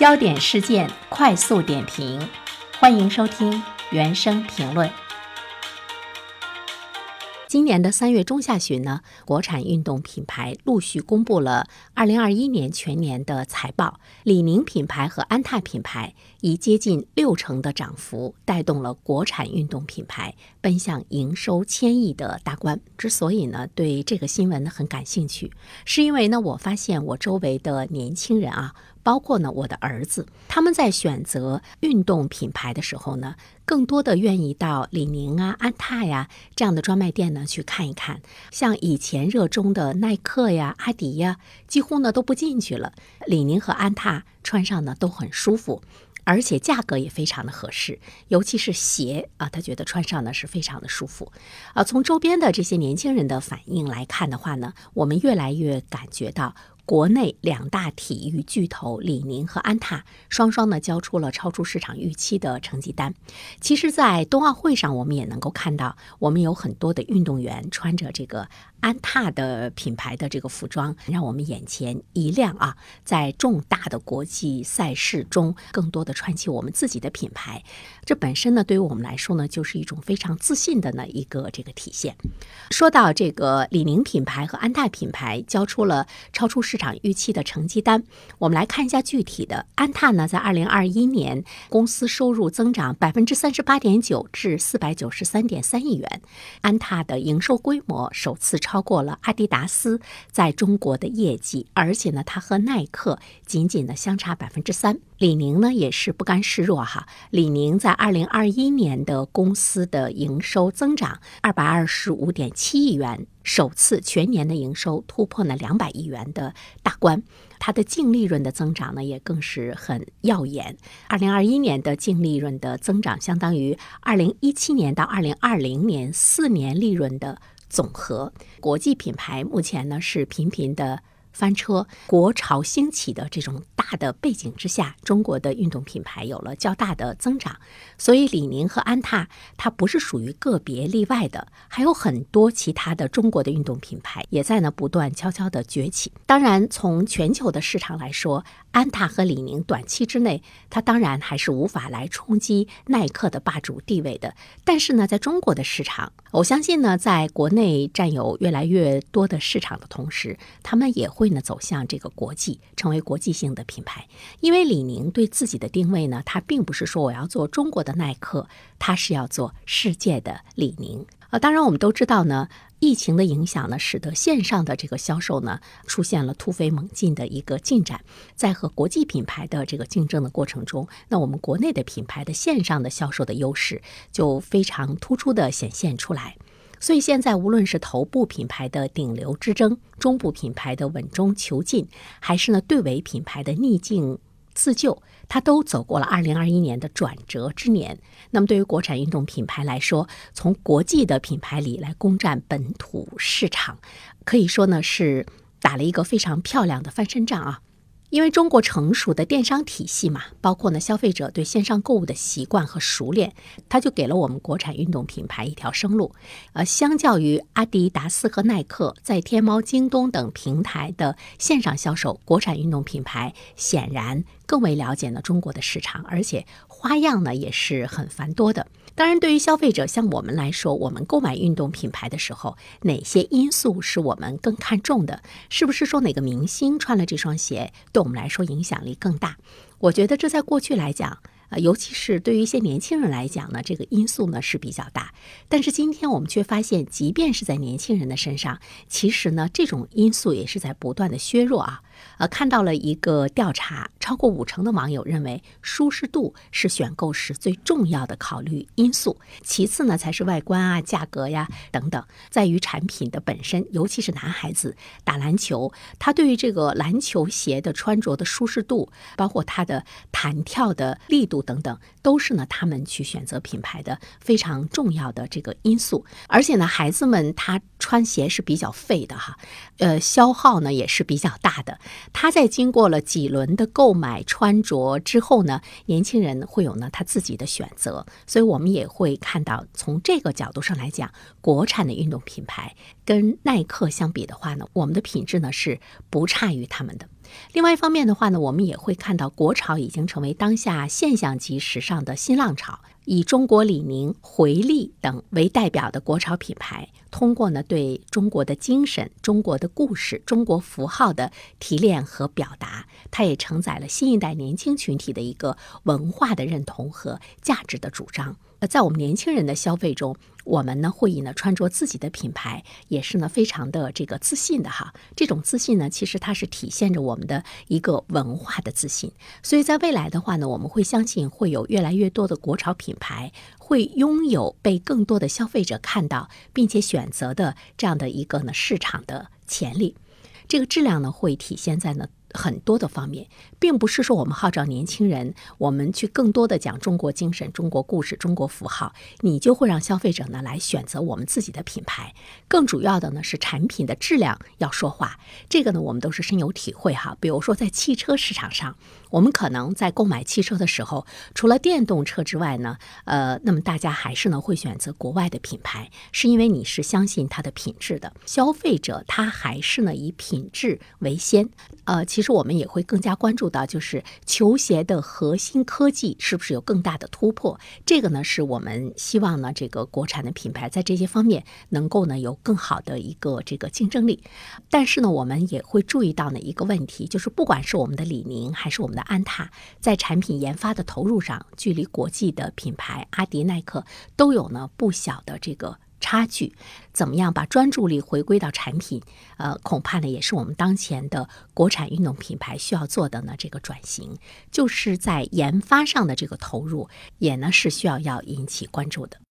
焦点事件快速点评，欢迎收听原声评论。今年的三月中下旬呢，国产运动品牌陆续公布了二零二一年全年的财报。李宁品牌和安踏品牌以接近六成的涨幅，带动了国产运动品牌奔向营收千亿的大关。之所以呢对这个新闻呢很感兴趣，是因为呢我发现我周围的年轻人啊。包括呢，我的儿子，他们在选择运动品牌的时候呢，更多的愿意到李宁啊、安踏呀这样的专卖店呢去看一看。像以前热衷的耐克呀、阿迪呀，几乎呢都不进去了。李宁和安踏穿上呢都很舒服，而且价格也非常的合适，尤其是鞋啊，他觉得穿上呢是非常的舒服。啊，从周边的这些年轻人的反应来看的话呢，我们越来越感觉到。国内两大体育巨头李宁和安踏双双呢交出了超出市场预期的成绩单。其实，在冬奥会上，我们也能够看到，我们有很多的运动员穿着这个安踏的品牌的这个服装，让我们眼前一亮啊！在重大的国际赛事中，更多的穿起我们自己的品牌，这本身呢，对于我们来说呢，就是一种非常自信的呢一个这个体现。说到这个李宁品牌和安踏品牌交出了超出市场预期的成绩单，我们来看一下具体的。安踏呢，在二零二一年公司收入增长百分之三十八点九，至四百九十三点三亿元。安踏的营收规模首次超超过了阿迪达斯在中国的业绩，而且呢，它和耐克仅仅呢相差百分之三。李宁呢也是不甘示弱哈，李宁在二零二一年的公司的营收增长二百二十五点七亿元。首次全年的营收突破了两百亿元的大关，它的净利润的增长呢也更是很耀眼。二零二一年的净利润的增长相当于二零一七年到二零二零年四年利润的总和。国际品牌目前呢是频频的。翻车，国潮兴起的这种大的背景之下，中国的运动品牌有了较大的增长。所以，李宁和安踏它不是属于个别例外的，还有很多其他的中国的运动品牌也在呢不断悄悄的崛起。当然，从全球的市场来说，安踏和李宁短期之内，它当然还是无法来冲击耐克的霸主地位的。但是呢，在中国的市场，我相信呢，在国内占有越来越多的市场的同时，他们也会。呢走向这个国际，成为国际性的品牌。因为李宁对自己的定位呢，它并不是说我要做中国的耐克，它是要做世界的李宁。啊，当然我们都知道呢，疫情的影响呢，使得线上的这个销售呢出现了突飞猛进的一个进展。在和国际品牌的这个竞争的过程中，那我们国内的品牌的线上的销售的优势就非常突出的显现出来。所以现在，无论是头部品牌的顶流之争，中部品牌的稳中求进，还是呢对尾品牌的逆境自救，他都走过了二零二一年的转折之年。那么，对于国产运动品牌来说，从国际的品牌里来攻占本土市场，可以说呢是打了一个非常漂亮的翻身仗啊。因为中国成熟的电商体系嘛，包括呢消费者对线上购物的习惯和熟练，它就给了我们国产运动品牌一条生路。呃，相较于阿迪达斯和耐克在天猫、京东等平台的线上销售，国产运动品牌显然更为了解呢中国的市场，而且花样呢也是很繁多的。当然，对于消费者像我们来说，我们购买运动品牌的时候，哪些因素是我们更看重的？是不是说哪个明星穿了这双鞋，对我们来说影响力更大？我觉得这在过去来讲。啊，尤其是对于一些年轻人来讲呢，这个因素呢是比较大。但是今天我们却发现，即便是在年轻人的身上，其实呢这种因素也是在不断的削弱啊。呃，看到了一个调查，超过五成的网友认为舒适度是选购时最重要的考虑因素，其次呢才是外观啊、价格呀等等。在于产品的本身，尤其是男孩子打篮球，他对于这个篮球鞋的穿着的舒适度，包括它的弹跳的力度。等等，都是呢他们去选择品牌的非常重要的这个因素。而且呢，孩子们他穿鞋是比较费的哈，呃，消耗呢也是比较大的。他在经过了几轮的购买穿着之后呢，年轻人会有呢他自己的选择。所以我们也会看到，从这个角度上来讲，国产的运动品牌跟耐克相比的话呢，我们的品质呢是不差于他们的。另外一方面的话呢，我们也会看到国潮已经成为当下现象级时尚的新浪潮。以中国李宁、回力等为代表的国潮品牌，通过呢对中国的精神、中国的故事、中国符号的提炼和表达，它也承载了新一代年轻群体的一个文化的认同和价值的主张。呃，在我们年轻人的消费中，我们呢会以呢穿着自己的品牌，也是呢非常的这个自信的哈。这种自信呢，其实它是体现着我们的一个文化的自信。所以在未来的话呢，我们会相信会有越来越多的国潮品牌会拥有被更多的消费者看到并且选择的这样的一个呢市场的潜力。这个质量呢会体现在呢。很多的方面，并不是说我们号召年轻人，我们去更多的讲中国精神、中国故事、中国符号，你就会让消费者呢来选择我们自己的品牌。更主要的呢是产品的质量要说话，这个呢我们都是深有体会哈。比如说在汽车市场上，我们可能在购买汽车的时候，除了电动车之外呢，呃，那么大家还是呢会选择国外的品牌，是因为你是相信它的品质的。消费者他还是呢以品质为先，呃，其。其实我们也会更加关注到，就是球鞋的核心科技是不是有更大的突破？这个呢，是我们希望呢，这个国产的品牌在这些方面能够呢有更好的一个这个竞争力。但是呢，我们也会注意到呢一个问题，就是不管是我们的李宁还是我们的安踏，在产品研发的投入上，距离国际的品牌阿迪、耐克都有呢不小的这个。差距，怎么样把专注力回归到产品？呃，恐怕呢也是我们当前的国产运动品牌需要做的呢这个转型，就是在研发上的这个投入，也呢是需要要引起关注的。